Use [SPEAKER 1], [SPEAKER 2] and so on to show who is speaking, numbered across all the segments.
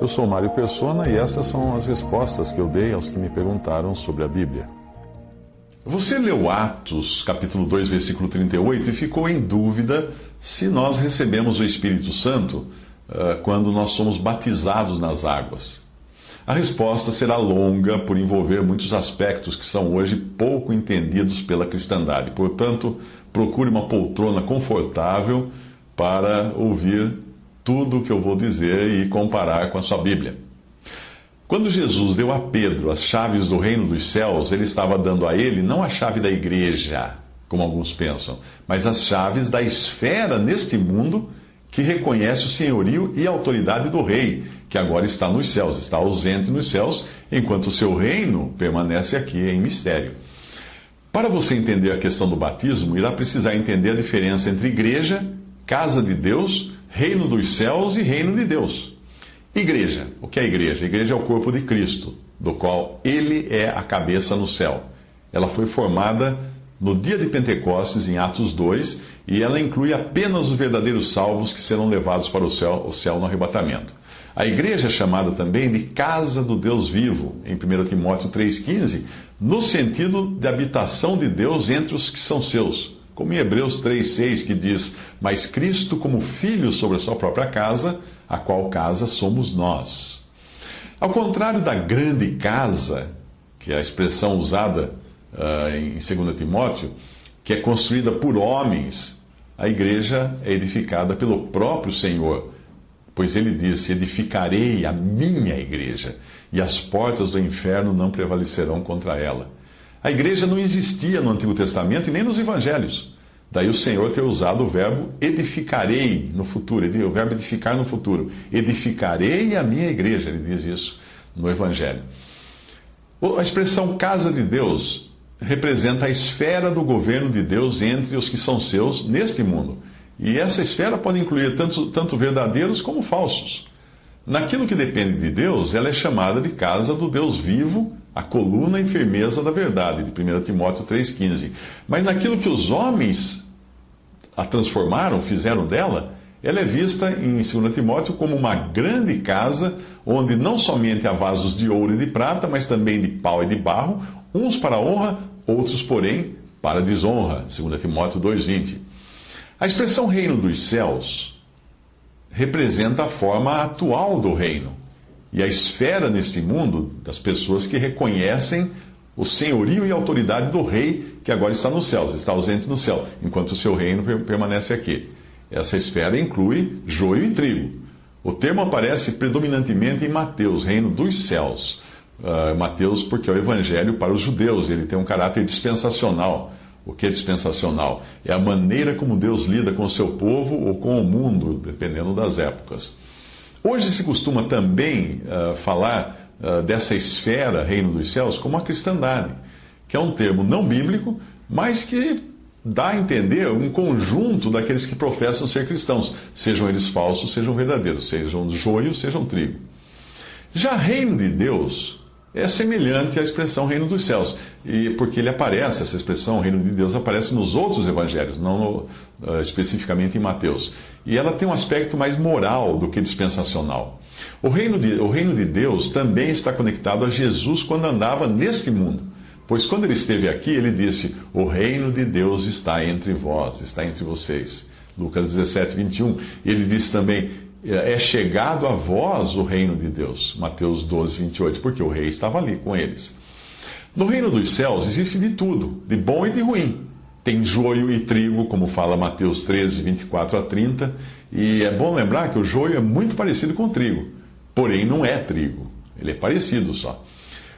[SPEAKER 1] Eu sou Mário Persona e essas são as respostas que eu dei aos que me perguntaram sobre a Bíblia. Você leu Atos, capítulo 2, versículo 38 e ficou em dúvida se nós recebemos o Espírito Santo uh, quando nós somos batizados nas águas. A resposta será longa por envolver muitos aspectos que são hoje pouco entendidos pela cristandade. Portanto, procure uma poltrona confortável para ouvir tudo o que eu vou dizer e comparar com a sua Bíblia. Quando Jesus deu a Pedro as chaves do reino dos céus, ele estava dando a ele não a chave da igreja, como alguns pensam, mas as chaves da esfera neste mundo que reconhece o senhorio e autoridade do rei, que agora está nos céus, está ausente nos céus, enquanto o seu reino permanece aqui em mistério. Para você entender a questão do batismo, irá precisar entender a diferença entre igreja, casa de Deus, reino dos céus e reino de Deus. Igreja. O que é igreja? Igreja é o corpo de Cristo, do qual ele é a cabeça no céu. Ela foi formada no dia de Pentecostes, em Atos 2, e ela inclui apenas os verdadeiros salvos que serão levados para o céu, o céu no arrebatamento. A igreja é chamada também de casa do Deus vivo, em 1 Timóteo 3,15, no sentido de habitação de Deus entre os que são seus. Como em Hebreus 3,6, que diz: Mas Cristo, como filho sobre a sua própria casa, a qual casa somos nós. Ao contrário da grande casa, que é a expressão usada uh, em 2 Timóteo, que é construída por homens, a igreja é edificada pelo próprio Senhor. Pois ele disse: Edificarei a minha igreja, e as portas do inferno não prevalecerão contra ela. A igreja não existia no Antigo Testamento e nem nos Evangelhos. Daí o Senhor ter usado o verbo edificarei no futuro, o verbo edificar no futuro. Edificarei a minha igreja, ele diz isso no Evangelho. A expressão casa de Deus representa a esfera do governo de Deus entre os que são seus neste mundo. E essa esfera pode incluir tanto, tanto verdadeiros como falsos. Naquilo que depende de Deus, ela é chamada de casa do Deus vivo, a coluna e firmeza da verdade, de 1 Timóteo 3,15. Mas naquilo que os homens a transformaram, fizeram dela, ela é vista em 2 Timóteo como uma grande casa, onde não somente há vasos de ouro e de prata, mas também de pau e de barro, uns para honra, outros, porém, para desonra. 2 Timóteo 2,20. A expressão reino dos céus representa a forma atual do reino e a esfera neste mundo das pessoas que reconhecem o senhorio e autoridade do rei que agora está nos céus, está ausente no céu, enquanto o seu reino permanece aqui. Essa esfera inclui joio e trigo. O termo aparece predominantemente em Mateus, reino dos céus uh, Mateus, porque é o evangelho para os judeus, ele tem um caráter dispensacional. O que é dispensacional? É a maneira como Deus lida com o seu povo ou com o mundo, dependendo das épocas. Hoje se costuma também uh, falar uh, dessa esfera, reino dos céus, como a cristandade, que é um termo não bíblico, mas que dá a entender um conjunto daqueles que professam ser cristãos, sejam eles falsos, sejam verdadeiros, sejam joio, sejam trigo. Já reino de Deus é semelhante à expressão reino dos céus. E porque ele aparece, essa expressão reino de Deus aparece nos outros evangelhos, não no, uh, especificamente em Mateus. E ela tem um aspecto mais moral do que dispensacional. O reino, de, o reino de Deus também está conectado a Jesus quando andava neste mundo. Pois quando ele esteve aqui, ele disse: O reino de Deus está entre vós, está entre vocês. Lucas 17, 21. Ele disse também: é chegado a vós o reino de Deus. Mateus 12, 28, porque o rei estava ali com eles. No reino dos céus existe de tudo, de bom e de ruim. Tem joio e trigo, como fala Mateus 13, 24 a 30. E é bom lembrar que o joio é muito parecido com o trigo, porém não é trigo. Ele é parecido só.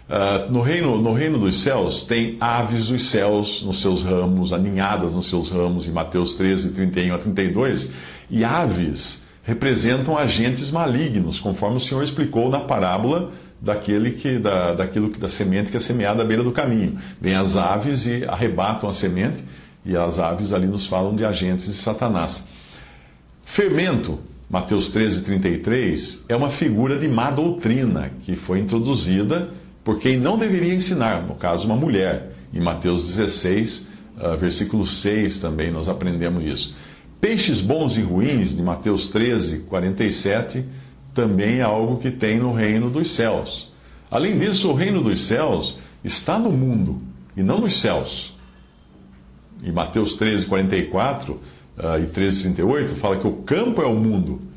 [SPEAKER 1] Uh, no, reino, no reino dos céus, tem aves dos céus nos seus ramos, aninhadas nos seus ramos, em Mateus 13, 31 a 32. E aves representam agentes malignos, conforme o Senhor explicou na parábola daquele que, da, daquilo da semente que é semeada à beira do caminho. Vêm as aves e arrebatam a semente, e as aves ali nos falam de agentes de Satanás. Fermento, Mateus 13, 33, é uma figura de má doutrina que foi introduzida por quem não deveria ensinar, no caso, uma mulher. Em Mateus 16, uh, versículo 6 também nós aprendemos isso. Peixes bons e ruins, de Mateus 13, 47, também é algo que tem no reino dos céus. Além disso, o reino dos céus está no mundo e não nos céus. Em Mateus 13, 44 uh, e 13, 38, fala que o campo é o mundo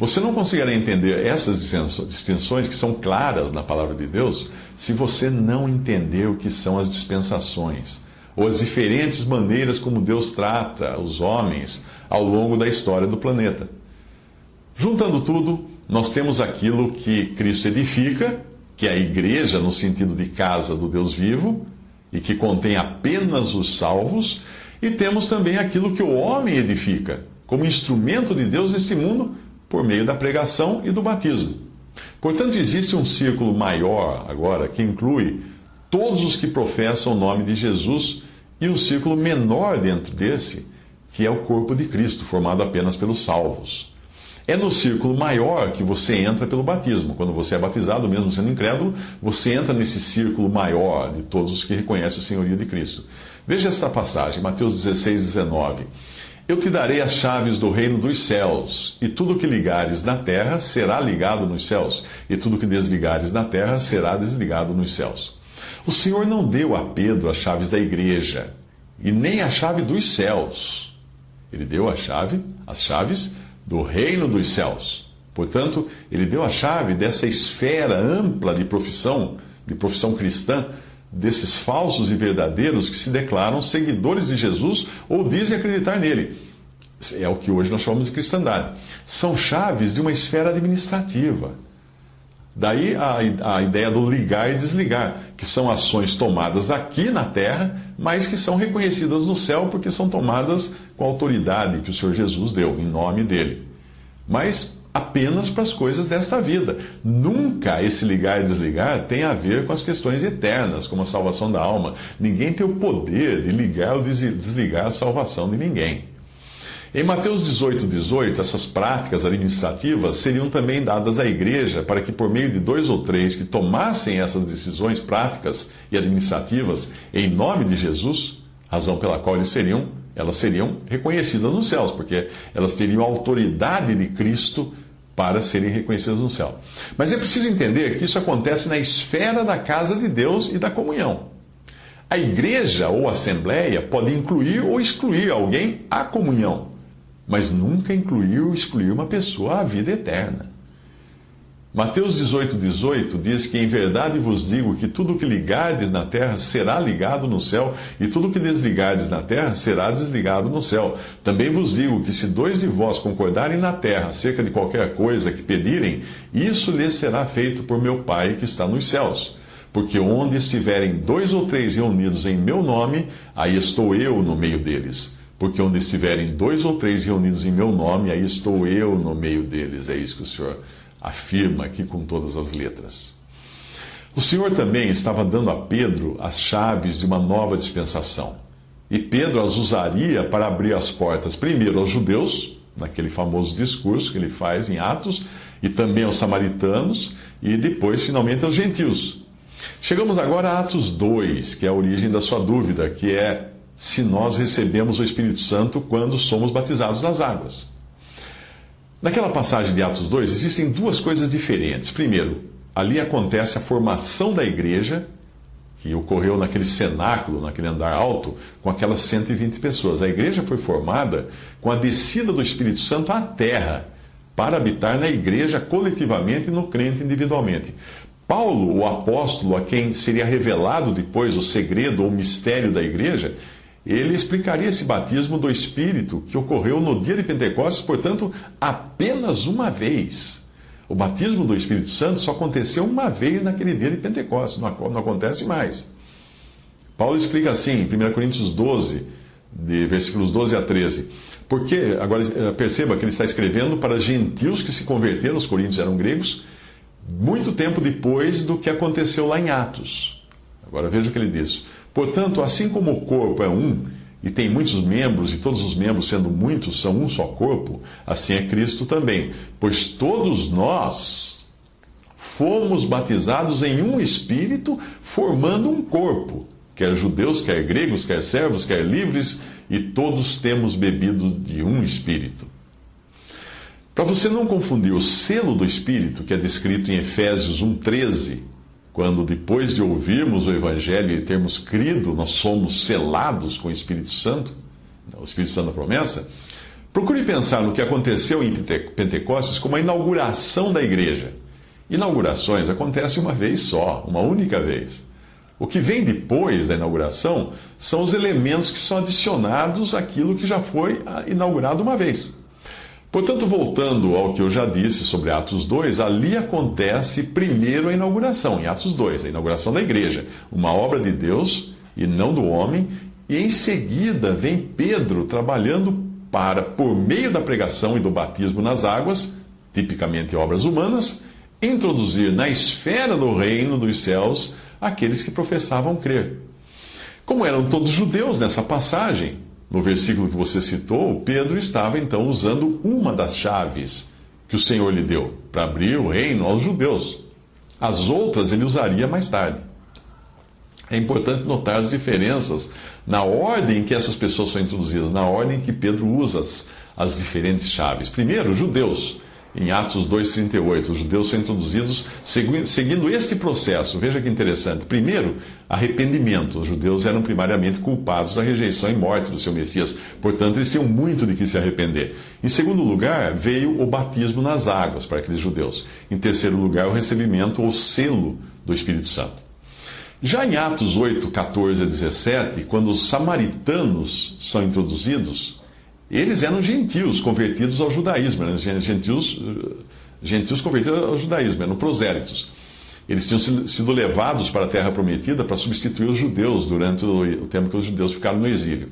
[SPEAKER 1] você não conseguirá entender essas distinções que são claras na palavra de Deus se você não entender o que são as dispensações ou as diferentes maneiras como Deus trata os homens ao longo da história do planeta. Juntando tudo, nós temos aquilo que Cristo edifica, que é a igreja no sentido de casa do Deus vivo, e que contém apenas os salvos, e temos também aquilo que o homem edifica, como instrumento de Deus nesse mundo por meio da pregação e do batismo. Portanto, existe um círculo maior agora que inclui todos os que professam o nome de Jesus e um círculo menor dentro desse, que é o corpo de Cristo, formado apenas pelos salvos. É no círculo maior que você entra pelo batismo. Quando você é batizado, mesmo sendo incrédulo, você entra nesse círculo maior de todos os que reconhecem o senhorio de Cristo. Veja esta passagem, Mateus 16, 19. Eu te darei as chaves do reino dos céus, e tudo que ligares na terra será ligado nos céus, e tudo que desligares na terra será desligado nos céus. O Senhor não deu a Pedro as chaves da igreja, e nem a chave dos céus. Ele deu a chave, as chaves do reino dos céus. Portanto, ele deu a chave dessa esfera ampla de profissão, de profissão cristã, desses falsos e verdadeiros que se declaram seguidores de Jesus ou dizem acreditar nele. É o que hoje nós chamamos de cristandade. São chaves de uma esfera administrativa. Daí a, a ideia do ligar e desligar, que são ações tomadas aqui na terra, mas que são reconhecidas no céu porque são tomadas com a autoridade que o Senhor Jesus deu, em nome dele. Mas apenas para as coisas desta vida. Nunca esse ligar e desligar tem a ver com as questões eternas, como a salvação da alma. Ninguém tem o poder de ligar ou desligar a salvação de ninguém. Em Mateus 18, 18, essas práticas administrativas seriam também dadas à igreja para que, por meio de dois ou três que tomassem essas decisões práticas e administrativas em nome de Jesus, razão pela qual eles seriam elas seriam reconhecidas nos céus, porque elas teriam a autoridade de Cristo para serem reconhecidas no céu. Mas é preciso entender que isso acontece na esfera da casa de Deus e da comunhão. A igreja ou assembleia pode incluir ou excluir alguém à comunhão, mas nunca incluir ou excluir uma pessoa à vida eterna. Mateus 18, 18 diz que em verdade vos digo que tudo que ligardes na terra será ligado no céu, e tudo que desligardes na terra será desligado no céu. Também vos digo que se dois de vós concordarem na terra acerca de qualquer coisa que pedirem, isso lhes será feito por meu Pai que está nos céus. Porque onde estiverem dois ou três reunidos em meu nome, aí estou eu no meio deles. Porque onde estiverem dois ou três reunidos em meu nome, aí estou eu no meio deles. É isso que o Senhor afirma aqui com todas as letras. O Senhor também estava dando a Pedro as chaves de uma nova dispensação. E Pedro as usaria para abrir as portas, primeiro aos judeus, naquele famoso discurso que ele faz em Atos, e também aos samaritanos, e depois, finalmente, aos gentios. Chegamos agora a Atos 2, que é a origem da sua dúvida, que é se nós recebemos o Espírito Santo quando somos batizados nas águas. Naquela passagem de Atos 2, existem duas coisas diferentes. Primeiro, ali acontece a formação da igreja, que ocorreu naquele cenáculo, naquele andar alto, com aquelas 120 pessoas. A igreja foi formada com a descida do Espírito Santo à terra, para habitar na igreja coletivamente e no crente individualmente. Paulo, o apóstolo a quem seria revelado depois o segredo ou mistério da igreja, ele explicaria esse batismo do Espírito que ocorreu no dia de Pentecostes, portanto, apenas uma vez. O batismo do Espírito Santo só aconteceu uma vez naquele dia de Pentecostes, não, acontece mais. Paulo explica assim, em 1 Coríntios 12, de versículos 12 a 13. Porque, agora eh, perceba que ele está escrevendo para gentios que se converteram, os coríntios eram gregos, muito tempo depois do que aconteceu lá em Atos. Agora veja o que ele diz. Portanto, assim como o corpo é um e tem muitos membros, e todos os membros, sendo muitos, são um só corpo, assim é Cristo também. Pois todos nós fomos batizados em um espírito, formando um corpo, quer judeus, quer gregos, quer servos, quer livres, e todos temos bebido de um espírito. Para você não confundir o selo do Espírito, que é descrito em Efésios 1,13, quando depois de ouvirmos o Evangelho e termos crido, nós somos selados com o Espírito Santo, o Espírito Santo da promessa, procure pensar no que aconteceu em Pentecostes como a inauguração da igreja. Inaugurações acontecem uma vez só, uma única vez. O que vem depois da inauguração são os elementos que são adicionados àquilo que já foi inaugurado uma vez. Portanto, voltando ao que eu já disse sobre Atos 2, ali acontece primeiro a inauguração, em Atos 2, a inauguração da igreja, uma obra de Deus e não do homem, e em seguida vem Pedro trabalhando para, por meio da pregação e do batismo nas águas, tipicamente obras humanas, introduzir na esfera do reino dos céus aqueles que professavam crer. Como eram todos judeus nessa passagem, no versículo que você citou, Pedro estava então usando uma das chaves que o Senhor lhe deu para abrir o reino aos judeus. As outras ele usaria mais tarde. É importante notar as diferenças na ordem em que essas pessoas são introduzidas, na ordem em que Pedro usa as, as diferentes chaves. Primeiro, judeus em Atos 2,38. Os judeus são introduzidos seguindo este processo. Veja que interessante. Primeiro, arrependimento. Os judeus eram primariamente culpados da rejeição e morte do seu Messias. Portanto, eles tinham muito de que se arrepender. Em segundo lugar, veio o batismo nas águas para aqueles judeus. Em terceiro lugar, o recebimento ou selo do Espírito Santo. Já em Atos 8, 14 a 17, quando os samaritanos são introduzidos, eles eram gentios convertidos ao judaísmo, eram gentios, eh, gentios convertidos ao judaísmo, eram prosélitos. Eles tinham sido levados para a terra prometida para substituir os judeus durante o tempo que os judeus ficaram no exílio.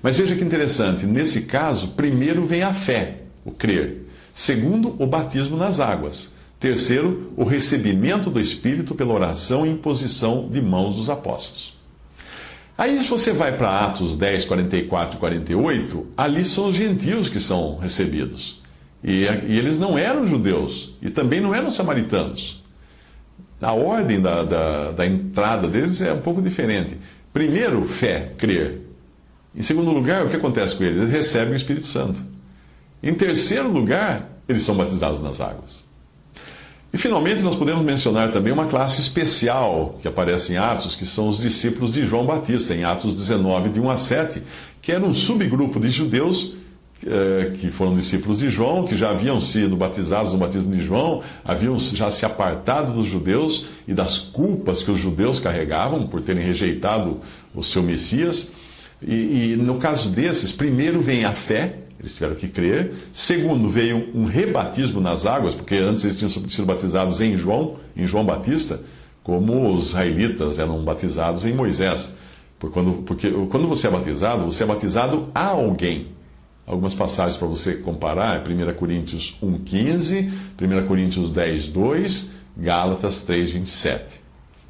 [SPEAKER 1] Mas veja que interessante, nesse caso, primeiro vem a fé, o crer. Segundo, o batismo nas águas. Terceiro, o recebimento do Espírito pela oração e imposição de mãos dos apóstolos. Aí, se você vai para Atos 10, 44 e 48, ali são os gentios que são recebidos. E, e eles não eram judeus, e também não eram samaritanos. A ordem da, da, da entrada deles é um pouco diferente. Primeiro, fé, crer. Em segundo lugar, o que acontece com eles? Eles recebem o Espírito Santo. Em terceiro lugar, eles são batizados nas águas. E finalmente nós podemos mencionar também uma classe especial que aparece em Atos, que são os discípulos de João Batista, em Atos 19, de 1 a 7, que era um subgrupo de judeus eh, que foram discípulos de João, que já haviam sido batizados no batismo de João, haviam já se apartado dos judeus e das culpas que os judeus carregavam por terem rejeitado o seu Messias. E, e no caso desses, primeiro vem a fé, eles tiveram que crer. Segundo, veio um rebatismo nas águas, porque antes eles tinham sido batizados em João, em João Batista, como os israelitas eram batizados em Moisés. Porque quando, porque quando você é batizado, você é batizado a alguém. Algumas passagens para você comparar, 1 Coríntios 1,15, 1 Coríntios 10, 2, Gálatas 3, 27.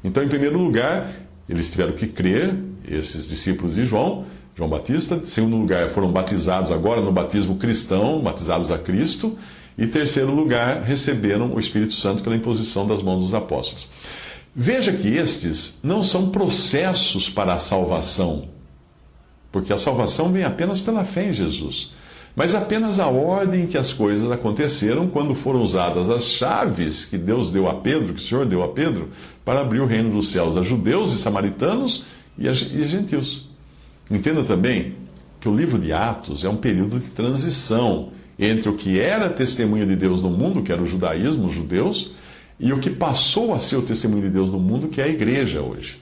[SPEAKER 1] Então, em primeiro lugar, eles tiveram que crer, esses discípulos de João, João Batista. Segundo lugar, foram batizados agora no batismo cristão, batizados a Cristo. E terceiro lugar, receberam o Espírito Santo pela imposição das mãos dos apóstolos. Veja que estes não são processos para a salvação, porque a salvação vem apenas pela fé em Jesus, mas apenas a ordem em que as coisas aconteceram quando foram usadas as chaves que Deus deu a Pedro, que o Senhor deu a Pedro, para abrir o reino dos céus a judeus e samaritanos e e a gentios. Entenda também que o livro de Atos é um período de transição entre o que era testemunho de Deus no mundo, que era o judaísmo, os judeus, e o que passou a ser o testemunho de Deus no mundo, que é a igreja hoje.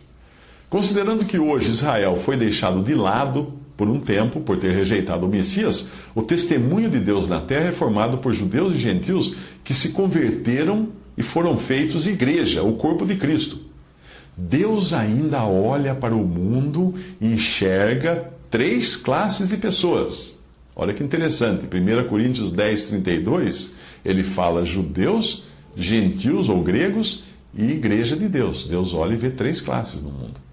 [SPEAKER 1] Considerando que hoje Israel foi deixado de lado por um tempo, por ter rejeitado o Messias, o testemunho de Deus na terra é formado por judeus e gentios que se converteram e foram feitos igreja, o corpo de Cristo. Deus ainda olha para o mundo e enxerga três classes de pessoas. Olha que interessante, 1 Coríntios 10, 32, ele fala judeus, gentios ou gregos e igreja de Deus. Deus olha e vê três classes no mundo.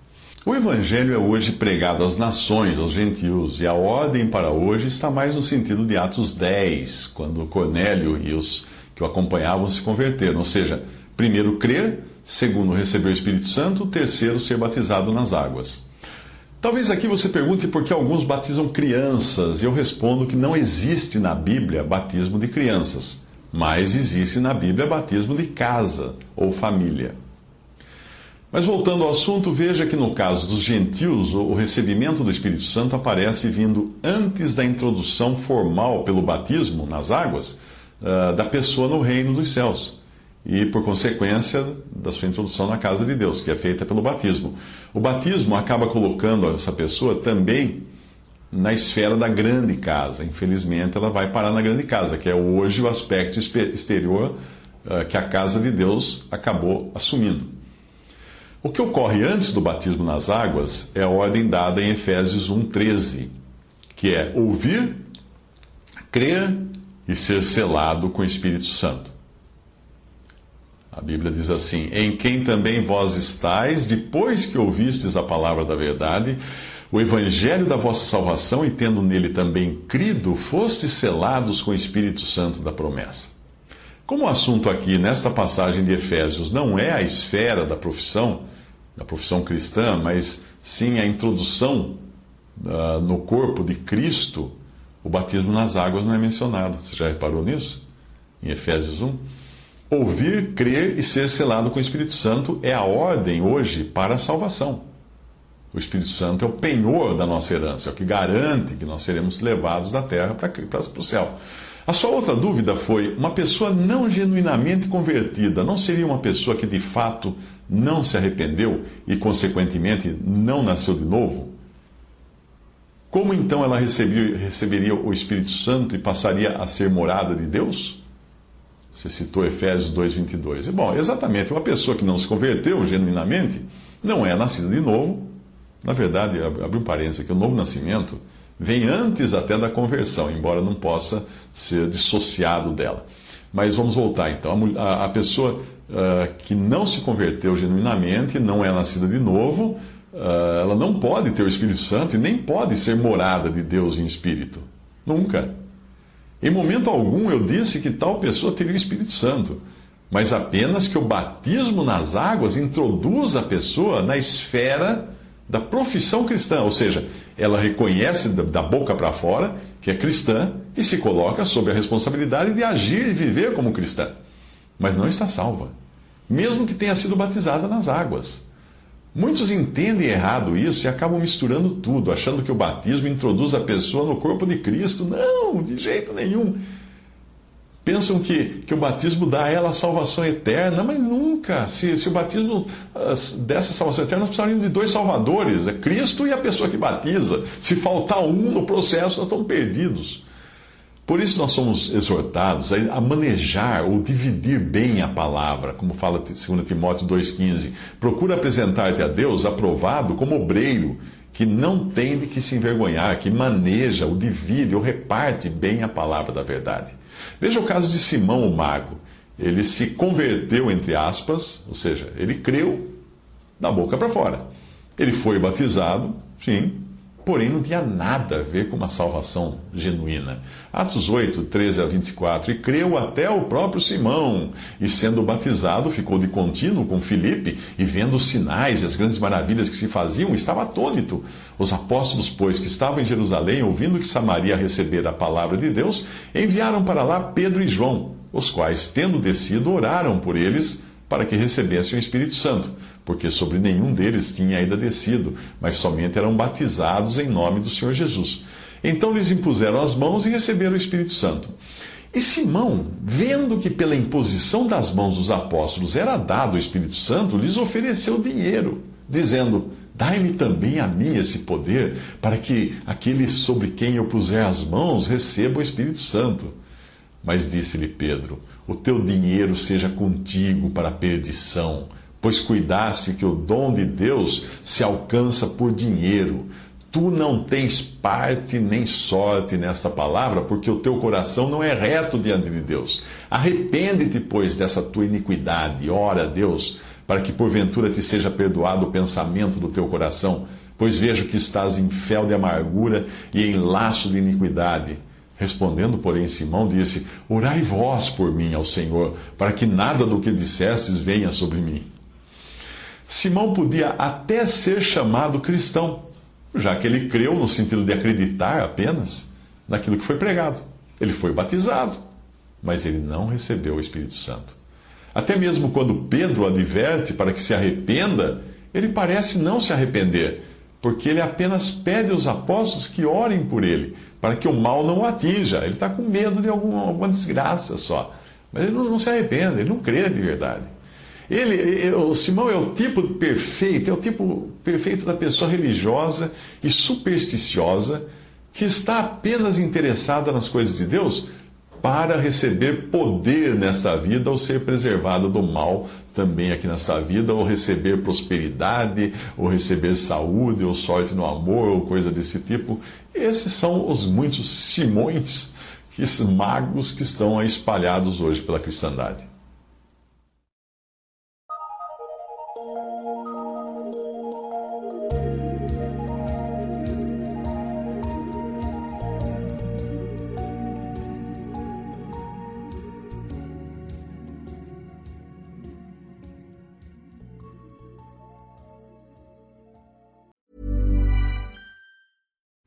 [SPEAKER 1] O Evangelho é hoje pregado às nações, aos gentios, e a ordem para hoje está mais no sentido de Atos 10, quando Cornélio e os que o acompanhavam se converteram. Ou seja, primeiro crer, segundo receber o Espírito Santo, terceiro ser batizado nas águas. Talvez aqui você pergunte por que alguns batizam crianças, e eu respondo que não existe na Bíblia batismo de crianças, mas existe na Bíblia batismo de casa ou família. Mas voltando ao assunto, veja que no caso dos gentios, o recebimento do Espírito Santo aparece vindo antes da introdução formal pelo batismo nas águas uh, da pessoa no reino dos céus. E, por consequência, da sua introdução na casa de Deus, que é feita pelo batismo. O batismo acaba colocando essa pessoa também na esfera da grande casa. Infelizmente, ela vai parar na grande casa, que é hoje o aspecto exterior uh, que a casa de Deus acabou assumindo. O que ocorre antes do batismo nas águas é a ordem dada em Efésios 1,13, que é ouvir, crer e ser selado com o Espírito Santo. A Bíblia diz assim: Em quem também vós estáis, depois que ouvistes a palavra da verdade, o evangelho da vossa salvação, e tendo nele também crido, fostes selados com o Espírito Santo da promessa. Como o assunto aqui, nesta passagem de Efésios, não é a esfera da profissão, da profissão cristã, mas sim a introdução uh, no corpo de Cristo, o batismo nas águas não é mencionado. Você já reparou nisso? Em Efésios 1. Ouvir, crer e ser selado com o Espírito Santo é a ordem hoje para a salvação. O Espírito Santo é o penhor da nossa herança, é o que garante que nós seremos levados da terra para o céu. A sua outra dúvida foi: uma pessoa não genuinamente convertida não seria uma pessoa que de fato não se arrependeu e, consequentemente, não nasceu de novo? Como então ela receberia o Espírito Santo e passaria a ser morada de Deus? Você citou Efésios 2,22. Bom, exatamente, uma pessoa que não se converteu genuinamente não é nascida de novo. Na verdade, abre um parênteses aqui, o novo nascimento vem antes até da conversão, embora não possa ser dissociado dela. Mas vamos voltar então. A, a pessoa uh, que não se converteu genuinamente, não é nascida de novo, uh, ela não pode ter o Espírito Santo e nem pode ser morada de Deus em espírito. Nunca. Em momento algum eu disse que tal pessoa teria o Espírito Santo, mas apenas que o batismo nas águas introduz a pessoa na esfera da profissão cristã, ou seja, ela reconhece da boca para fora que é cristã e se coloca sob a responsabilidade de agir e viver como cristã, mas não está salva, mesmo que tenha sido batizada nas águas. Muitos entendem errado isso e acabam misturando tudo, achando que o batismo introduz a pessoa no corpo de Cristo. Não, de jeito nenhum pensam que, que o batismo dá a ela a salvação eterna, mas nunca. Se, se o batismo dessa salvação eterna, nós precisamos de dois salvadores, é Cristo e a pessoa que batiza. Se faltar um no processo, nós estamos perdidos. Por isso nós somos exortados a manejar ou dividir bem a palavra, como fala 2 Timóteo 2,15. Procura apresentar-te a Deus aprovado como obreiro, que não tem de que se envergonhar, que maneja, ou divide, ou reparte bem a palavra da verdade. Veja o caso de Simão o mago. Ele se converteu, entre aspas, ou seja, ele creu da boca para fora. Ele foi batizado, sim, porém não tinha nada a ver com uma salvação genuína. Atos 8, 13 a 24. E creu até o próprio Simão, e sendo batizado, ficou de contínuo com Filipe, e vendo os sinais e as grandes maravilhas que se faziam, estava atônito. Os apóstolos, pois, que estavam em Jerusalém, ouvindo que Samaria recebera a palavra de Deus, enviaram para lá Pedro e João, os quais, tendo descido, oraram por eles para que recebessem o Espírito Santo porque sobre nenhum deles tinha ainda descido, mas somente eram batizados em nome do Senhor Jesus. Então lhes impuseram as mãos e receberam o Espírito Santo. E Simão, vendo que pela imposição das mãos dos apóstolos era dado o Espírito Santo, lhes ofereceu dinheiro, dizendo: dai-me também a mim esse poder, para que aquele sobre quem eu puser as mãos receba o Espírito Santo. Mas disse-lhe Pedro: O teu dinheiro seja contigo para a perdição, pois cuidaste que o dom de Deus se alcança por dinheiro. Tu não tens parte nem sorte nesta palavra, porque o teu coração não é reto diante de Deus. Arrepende-te, pois, dessa tua iniquidade, ora a Deus, para que porventura te seja perdoado o pensamento do teu coração, pois vejo que estás em fel de amargura e em laço de iniquidade. Respondendo, porém, Simão disse: Orai vós por mim ao Senhor, para que nada do que dissestes venha sobre mim. Simão podia até ser chamado cristão já que ele creu no sentido de acreditar apenas naquilo que foi pregado. Ele foi batizado, mas ele não recebeu o Espírito Santo. Até mesmo quando Pedro o adverte para que se arrependa, ele parece não se arrepender, porque ele apenas pede aos apóstolos que orem por ele, para que o mal não o atinja. Ele está com medo de alguma, alguma desgraça só. Mas ele não, não se arrepende, ele não crê de verdade. Ele, o Simão é o tipo perfeito, é o tipo perfeito da pessoa religiosa e supersticiosa que está apenas interessada nas coisas de Deus para receber poder nesta vida ou ser preservada do mal também aqui nesta vida, ou receber prosperidade, ou receber saúde, ou sorte no amor, ou coisa desse tipo. Esses são os muitos Simões, esses magos que estão espalhados hoje pela cristandade.